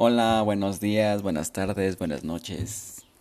Hola, buenos días, buenas tardes, buenas noches.